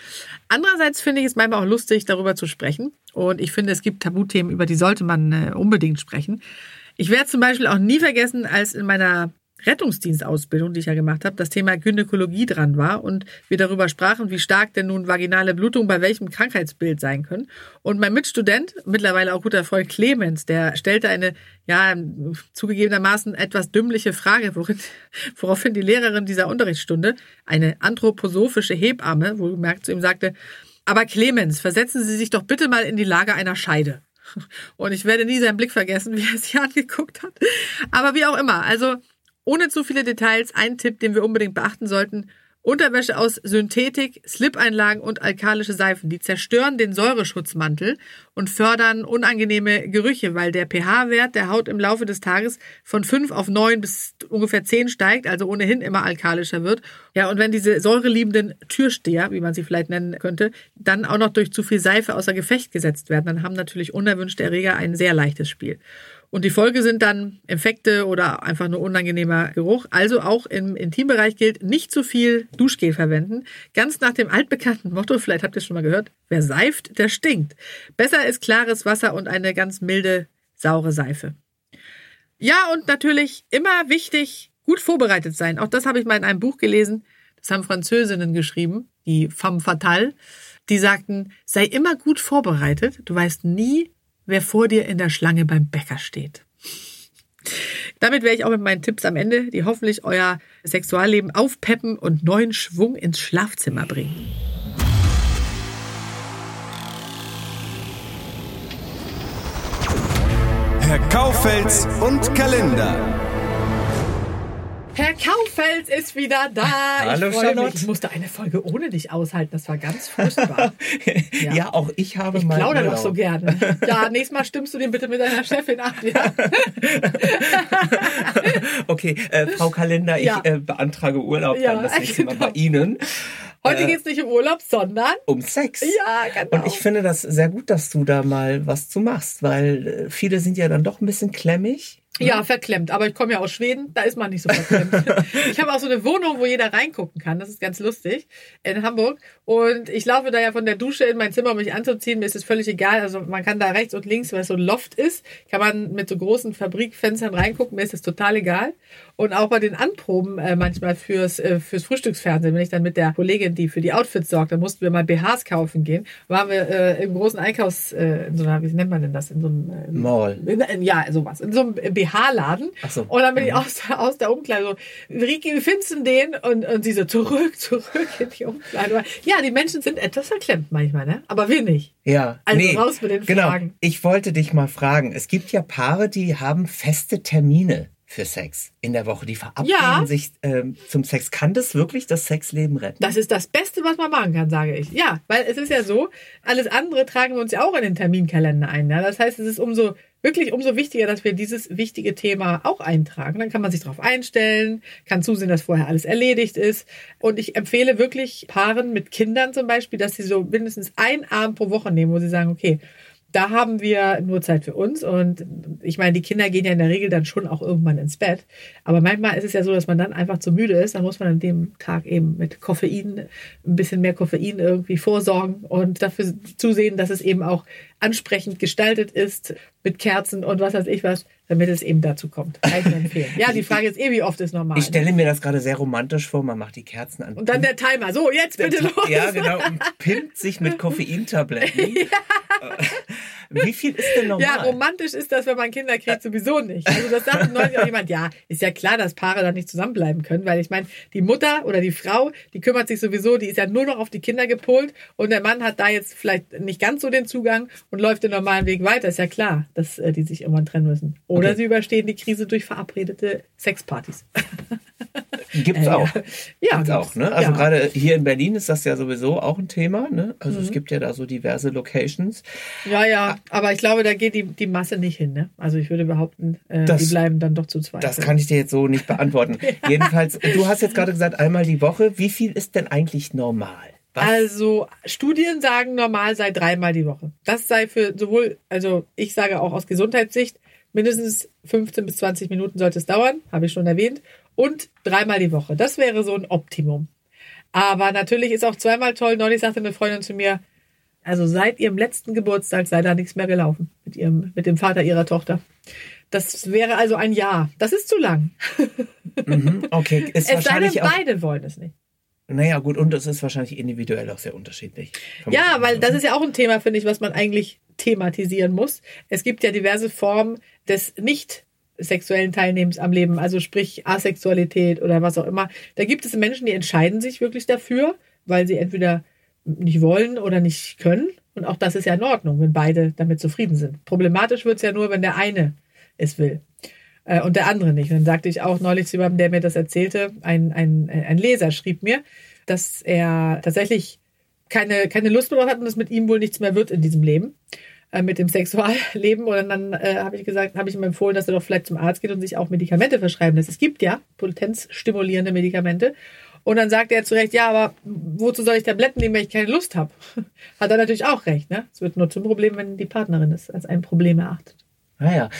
Andererseits finde ich es manchmal auch lustig, darüber zu sprechen. Und ich finde, es gibt Tabuthemen, über die sollte man äh, unbedingt sprechen. Ich werde zum Beispiel auch nie vergessen, als in meiner Rettungsdienstausbildung, die ich ja gemacht habe, das Thema Gynäkologie dran war und wir darüber sprachen, wie stark denn nun vaginale Blutungen bei welchem Krankheitsbild sein können. Und mein Mitstudent, mittlerweile auch guter Freund Clemens, der stellte eine, ja, zugegebenermaßen etwas dümmliche Frage, worin, woraufhin die Lehrerin dieser Unterrichtsstunde, eine anthroposophische Hebamme, wohlgemerkt zu ihm sagte, aber Clemens, versetzen Sie sich doch bitte mal in die Lage einer Scheide. Und ich werde nie seinen Blick vergessen, wie er sich angeguckt hat. Aber wie auch immer, also ohne zu viele Details, ein Tipp, den wir unbedingt beachten sollten. Unterwäsche aus Synthetik, Slip-Einlagen und alkalische Seifen. Die zerstören den Säureschutzmantel und fördern unangenehme Gerüche, weil der pH-Wert der Haut im Laufe des Tages von 5 auf 9 bis ungefähr 10 steigt, also ohnehin immer alkalischer wird. Ja, und wenn diese säureliebenden Türsteher, wie man sie vielleicht nennen könnte, dann auch noch durch zu viel Seife außer Gefecht gesetzt werden, dann haben natürlich unerwünschte Erreger ein sehr leichtes Spiel. Und die Folge sind dann Infekte oder einfach nur unangenehmer Geruch. Also auch im Intimbereich gilt, nicht zu viel Duschgel verwenden. Ganz nach dem altbekannten Motto, vielleicht habt ihr es schon mal gehört, wer seift, der stinkt. Besser ist klares Wasser und eine ganz milde, saure Seife. Ja, und natürlich immer wichtig, gut vorbereitet sein. Auch das habe ich mal in einem Buch gelesen. Das haben Französinnen geschrieben, die Femme Fatale. Die sagten, sei immer gut vorbereitet. Du weißt nie, wer vor dir in der Schlange beim Bäcker steht. Damit wäre ich auch mit meinen Tipps am Ende, die hoffentlich euer Sexualleben aufpeppen und neuen Schwung ins Schlafzimmer bringen. Herr Kaufels und Kalender. Herr Kaufels ist wieder da. Hallo ich Charlotte. Mich. Ich musste eine Folge ohne dich aushalten. Das war ganz furchtbar. ja. ja, auch ich habe ich mal. Ich plaudere doch so gerne. Ja, nächstes Mal stimmst du den bitte mit deiner Chefin ab. Ja. okay, äh, Frau Kalender, Ja. ich äh, beantrage Urlaub Ja, dann das nächste Mal genau. bei Ihnen. Heute Äh, geht's nicht um Urlaub, sondern Um Sex. ja, genau. Und ich finde das sehr gut, dass du da mal was zu machst, weil äh, viele sind ja dann doch ein bisschen klemmig. Ja, verklemmt. Aber ich komme ja aus Schweden, da ist man nicht so verklemmt. ich habe auch so eine Wohnung, wo jeder reingucken kann. Das ist ganz lustig in Hamburg. Und ich laufe da ja von der Dusche in mein Zimmer, um mich anzuziehen. Mir ist es völlig egal. Also man kann da rechts und links, weil es so ein Loft ist, kann man mit so großen Fabrikfenstern reingucken. Mir ist es total egal. Und auch bei den Anproben äh, manchmal fürs, äh, fürs Frühstücksfernsehen, wenn ich dann mit der Kollegin, die für die Outfits sorgt, dann mussten wir mal BHs kaufen gehen. Waren wir äh, im großen Einkaufs, äh, in so einer, wie nennt man denn das? In so einem äh, Mall. in, in, ja, sowas. In so einem BH-Laden. Ach so. Und dann bin ich Mhm. aus, der- aus der Umkleide so, Riki, wie findest du den? Und, und sie so, zurück, zurück in die Umkleide. Ja, die Menschen sind etwas verklemmt manchmal, ne? Aber wir nicht. Ja, Also nee, raus mit den genau. Fragen. Ich wollte dich mal fragen. Es gibt ja Paare, die haben feste Termine für Sex in der Woche. Die verabreden Ja. sich ähm, zum Sex. Kann das wirklich das Sexleben retten? Das ist das Beste, was man machen kann, sage ich. Ja, weil es ist ja so, alles andere tragen wir uns ja auch in den Terminkalender ein. Ja? Das heißt, es ist umso, wirklich umso wichtiger, dass wir dieses wichtige Thema auch eintragen. Dann kann man sich darauf einstellen, kann zusehen, dass vorher alles erledigt ist. Und ich empfehle wirklich Paaren mit Kindern zum Beispiel, dass sie so mindestens einen Abend pro Woche nehmen, wo sie sagen, okay, da haben wir nur Zeit für uns. Und ich meine, die Kinder gehen ja in der Regel dann schon auch irgendwann ins Bett. Aber manchmal ist es ja so, dass man dann einfach zu müde ist. Dann muss man an dem Tag eben mit Koffein, ein bisschen mehr Koffein irgendwie vorsorgen und dafür zusehen, dass es eben auch ansprechend gestaltet ist mit Kerzen und was weiß ich was, damit es eben dazu kommt. Kann ich nur empfehlen. Ja, die Frage ist eh, wie oft ist normal. Ich stelle mir das gerade sehr romantisch vor. Man macht die Kerzen an. und dann der Timer. So, jetzt bitte los. Ja, genau. Und pimmt sich mit Koffeintabletten. Wie viel ist denn normal? Ja, romantisch ist das, wenn man Kinder kriegt, sowieso nicht. Also das sagte neulich auch jemand, ja, ist ja klar, dass Paare dann nicht zusammenbleiben können, weil ich meine, die Mutter oder die Frau, die kümmert sich sowieso, die ist ja nur noch auf die Kinder gepolt und der Mann hat da jetzt vielleicht nicht ganz so den Zugang und läuft den normalen Weg weiter. Ist ja klar, dass äh, die sich irgendwann trennen müssen. Oder Okay. sie überstehen die Krise durch verabredete Sexpartys. Gibt's Äh, auch. Ja, Gibt's auch, ne? Also ja. Mhm. gerade hier in Berlin ist das ja sowieso auch ein Thema, ne? Also es gibt ja da so diverse Locations. Ja, ja, aber ich glaube, da geht die, die Masse nicht hin. Ne? Also ich würde behaupten, äh, Das- die bleiben dann doch zu zweit. Das kann ich dir jetzt so nicht beantworten. Jedenfalls, du hast jetzt gerade gesagt, einmal die Woche. Wie viel ist denn eigentlich normal? Was? Also Studien sagen, normal sei dreimal die Woche. Das sei für sowohl, also ich sage auch aus Gesundheitssicht, mindestens 15 bis 20 Minuten sollte es dauern, habe ich schon erwähnt. Und dreimal die Woche. Das wäre so ein Optimum. Aber natürlich ist auch zweimal toll. Neulich sagte eine Freundin zu mir, also seit ihrem letzten Geburtstag sei da nichts mehr gelaufen mit ihrem, mit dem Vater ihrer Tochter. Das wäre also ein Jahr. Das ist zu lang. Mhm, okay, ist Es sei denn, wahrscheinlich beide wollen es nicht. Naja, gut, und es ist wahrscheinlich individuell auch sehr unterschiedlich. Ja, weil das ist ja auch ein Thema, finde ich, was man eigentlich thematisieren muss. Es gibt ja diverse Formen des nicht sexuellen Teilnehmens am Leben, also sprich Asexualität oder was auch immer. Da gibt es Menschen, die entscheiden sich wirklich dafür, weil sie entweder nicht wollen oder nicht können. Und auch das ist ja in Ordnung, wenn beide damit zufrieden sind. Problematisch wird es ja nur, wenn der eine es will. äh, und der andere nicht. Und dann sagte ich auch neulich zu jemandem, der mir das erzählte, ein, ein, ein Leser schrieb mir, dass er tatsächlich keine, keine Lust mehr hat und es mit ihm wohl nichts mehr wird in diesem Leben äh, mit dem Sexualleben. Und dann äh, habe ich gesagt, habe ich ihm empfohlen, dass er doch vielleicht zum Arzt geht und sich auch Medikamente verschreiben lässt. Es gibt ja potenzstimulierende Medikamente. Und dann sagt er zu Recht, ja, aber wozu soll ich Tabletten nehmen, wenn ich keine Lust habe? Hat er natürlich auch recht. Ne? Es wird nur zum Problem, wenn die Partnerin es als ein Problem erachtet. Naja, ah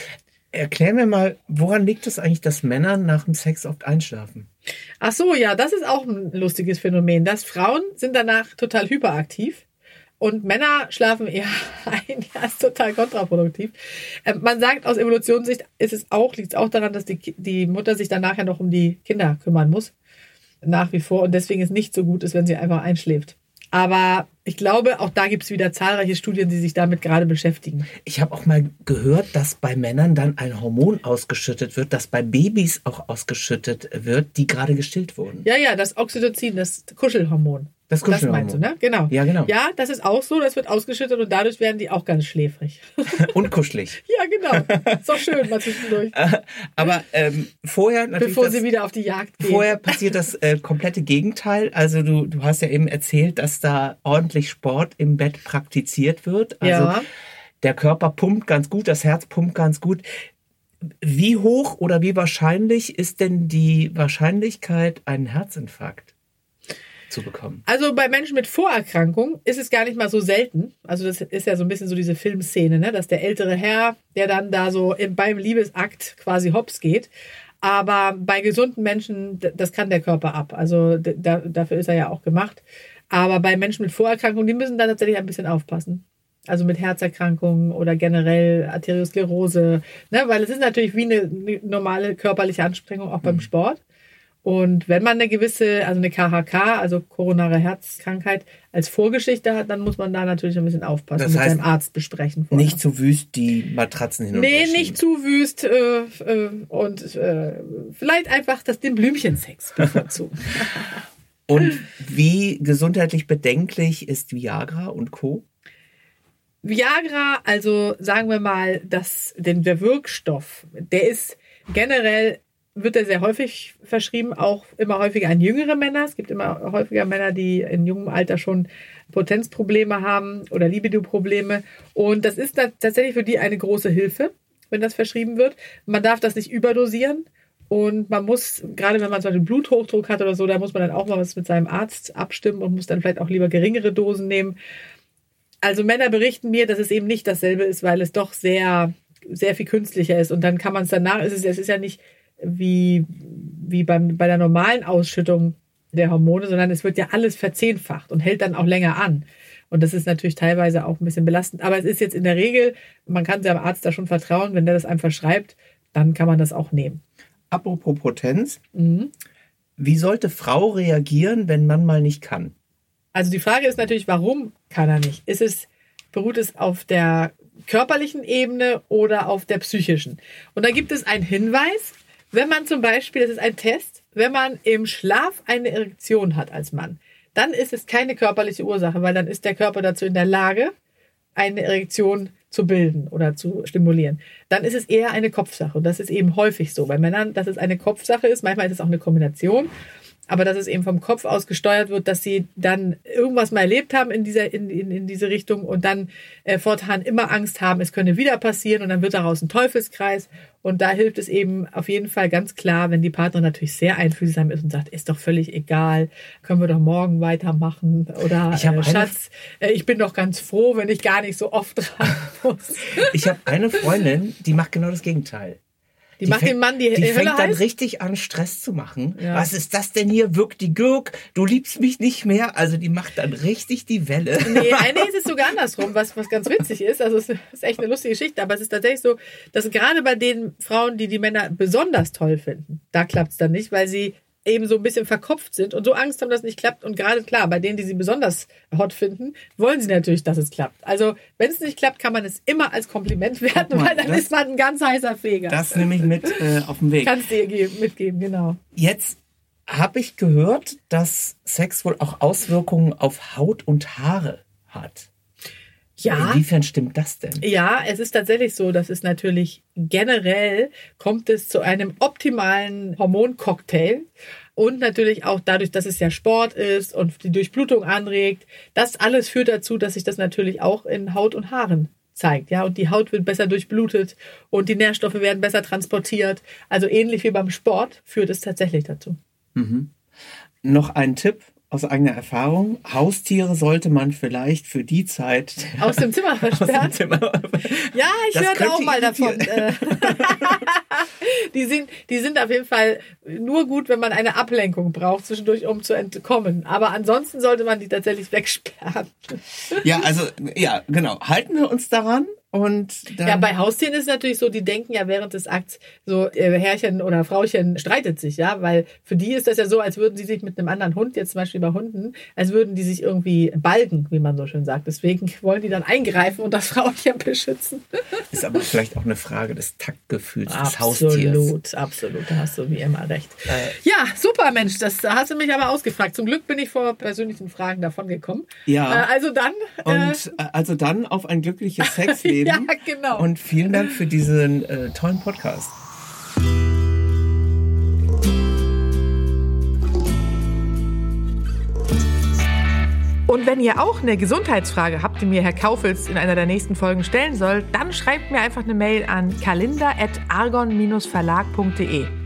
erklär mir mal, woran liegt es eigentlich, dass Männer nach dem Sex oft einschlafen? Ach so, ja, das ist auch ein lustiges Phänomen. Dass Frauen sind danach total hyperaktiv und Männer schlafen eher ein. Ja, ist total kontraproduktiv. Ähm, man sagt aus Evolutionssicht ist es auch, liegt es auch daran, dass die, die Mutter sich dann nachher noch um die Kinder kümmern muss. Nach wie vor. Und deswegen ist nicht so gut ist, wenn sie einfach einschläft. Aber ich glaube, auch da gibt es wieder zahlreiche Studien, die sich damit gerade beschäftigen. Ich habe auch mal gehört, dass bei Männern dann ein Hormon ausgeschüttet wird, das bei Babys auch ausgeschüttet wird, die gerade gestillt wurden. Ja, ja, das Oxytocin, das Kuschelhormon. Das, das meinst du, ne? Genau. Ja, genau. Ja, das ist auch so, das wird ausgeschüttet und dadurch werden die auch ganz schläfrig. und kuschelig. ja, genau. Ist doch schön mal zwischendurch. Aber ähm, vorher natürlich. Bevor das, sie wieder auf die Jagd gehen. Vorher passiert das äh, komplette Gegenteil. Also du, du hast ja eben erzählt, dass da ordentlich Sport im Bett praktiziert wird. Also ja. der Körper pumpt ganz gut, das Herz pumpt ganz gut. Wie hoch oder wie wahrscheinlich ist denn die Wahrscheinlichkeit, einen Herzinfarkt zu bekommen? Also bei Menschen mit Vorerkrankung ist es gar nicht mal so selten. Also das ist ja so ein bisschen so diese Filmszene, ne? dass der ältere Herr, der dann da so im, beim Liebesakt quasi hops geht. Aber bei gesunden Menschen, das kann der Körper ab. Also da, dafür ist er ja auch gemacht. Aber bei Menschen mit Vorerkrankungen, die müssen da tatsächlich ein bisschen aufpassen. Also mit Herzerkrankungen oder generell Arteriosklerose. Ne? Weil es ist natürlich wie eine, normale körperliche Anstrengung auch beim mhm. Sport. Und wenn man eine gewisse, also eine KHK, also koronare Herzkrankheit, als Vorgeschichte hat, dann muss man da natürlich ein bisschen aufpassen das heißt, mit seinem Arzt besprechen. Vorher. Nicht zu wüst die Matratzen hin und Nee, nicht zu wüst äh, äh, und äh, vielleicht einfach das, den Blümchensex bevorzugen. und wie gesundheitlich bedenklich ist Viagra und Co.? Viagra, also sagen wir mal, dass denn der Wirkstoff, der ist generell wird er sehr häufig verschrieben, auch immer häufiger an jüngere Männer. Es gibt immer häufiger Männer, die in jungem Alter schon Potenzprobleme haben oder Libido-Probleme. Und das ist tatsächlich für die eine große Hilfe, wenn das verschrieben wird. Man darf das nicht überdosieren. Und man muss, gerade wenn man zum Beispiel Bluthochdruck hat oder so, da muss man dann auch mal was mit seinem Arzt abstimmen und muss dann vielleicht auch lieber geringere Dosen nehmen. Also Männer berichten mir, dass es eben nicht dasselbe ist, weil es doch sehr, sehr viel künstlicher ist. Und dann kann man es danach, es ist, es ist ja nicht wie, wie beim, bei der normalen Ausschüttung der Hormone, sondern es wird ja alles verzehnfacht und hält dann auch länger an. Und das ist natürlich teilweise auch ein bisschen belastend. Aber es ist jetzt in der Regel, man kann seinem Arzt da schon vertrauen, wenn der das einem verschreibt, dann kann man das auch nehmen. Apropos Potenz, mhm. wie sollte Frau reagieren, wenn man mal nicht kann? Also die Frage ist natürlich, warum kann er nicht? Ist es, beruht es auf der körperlichen Ebene oder auf der psychischen? Und da gibt es einen Hinweis, wenn man zum Beispiel, das ist ein Test, wenn man im Schlaf eine Erektion hat als Mann, dann ist es keine körperliche Ursache, weil dann ist der Körper dazu in der Lage, eine Erektion zu bilden oder zu stimulieren. Dann ist es eher eine Kopfsache. Und das ist eben häufig so bei Männern, dass es eine Kopfsache ist. Manchmal ist es auch eine Kombination aber dass es eben vom Kopf aus gesteuert wird, dass sie dann irgendwas mal erlebt haben in dieser in, in, in diese Richtung und dann äh, fortan immer Angst haben, es könne wieder passieren und dann wird daraus ein Teufelskreis und da hilft es eben auf jeden Fall ganz klar, wenn die Partnerin natürlich sehr einfühlsam ist und sagt, ist doch völlig egal, können wir doch morgen weitermachen oder ich äh, Schatz, äh, ich bin doch ganz froh, wenn ich gar nicht so oft dran muss. ich habe eine Freundin, die macht genau das Gegenteil. Die, die macht fängt, den Mann die, die Hölle fängt dann richtig an, Stress zu machen. Ja. Was ist das denn hier? Wirkt die Gürk? Du liebst mich nicht mehr. Also die macht dann richtig die Welle. Nee, eigentlich ist es sogar andersrum, was, was ganz witzig ist. Also es ist echt eine lustige Geschichte. Aber es ist tatsächlich so, dass gerade bei den Frauen, die die Männer besonders toll finden, da klappt es dann nicht, weil sie eben so ein bisschen verkopft sind und so Angst haben, dass es nicht klappt. Und gerade klar, bei denen, die sie besonders hot finden, wollen sie natürlich, dass es klappt. Also, wenn es nicht klappt, kann man es immer als Kompliment werten, weil dann das, ist man ein ganz heißer Feger. Das nehme ich mit äh, auf den Weg. Kannst dir mitgeben, genau. Jetzt habe ich gehört, dass Sex wohl auch Auswirkungen auf Haut und Haare hat. Ja. Inwiefern stimmt das denn? Ja, es ist tatsächlich so, dass es natürlich generell kommt es zu einem optimalen Hormoncocktail. Und natürlich auch dadurch, dass es ja Sport ist und die Durchblutung anregt. Das alles führt dazu, dass sich das natürlich auch in Haut und Haaren zeigt, ja, und die Haut wird besser durchblutet und die Nährstoffe werden besser transportiert. Also ähnlich wie beim Sport führt es tatsächlich dazu. Mhm. Noch ein Tipp, aus eigener Erfahrung, Haustiere sollte man vielleicht für die Zeit aus dem Zimmer versperren. Zimmer. Ja, ich hörte auch mal davon. Äh. die, sind, die sind auf jeden Fall nur gut, wenn man eine Ablenkung braucht zwischendurch, um zu entkommen. Aber ansonsten sollte man die tatsächlich wegsperren. Ja, also ja, genau. Halten wir uns daran. Und ja, bei Haustieren ist es natürlich so, die denken ja während des Akts so, äh, Herrchen oder Frauchen streitet sich, ja, weil für die ist das ja so, als würden sie sich mit einem anderen Hund, jetzt zum Beispiel bei Hunden, als würden die sich irgendwie balgen, wie man so schön sagt. Deswegen wollen die dann eingreifen und das Frauchen beschützen. Ist aber vielleicht auch eine Frage des Taktgefühls des Haustiers. Absolut, absolut, da hast du wie immer recht. Äh, ja, super Mensch, das hast du mich aber ausgefragt. Zum Glück bin ich vor persönlichen Fragen davon gekommen. Ja. Äh, also dann. Und äh, also dann auf ein glückliches Sexleben. ja, genau. Und vielen Dank für diesen äh, tollen Podcast. Und wenn ihr auch eine Gesundheitsfrage habt, die mir Herr Kaufels in einer der nächsten Folgen stellen soll, dann schreibt mir einfach eine Mail an kalender.argon-verlag.de.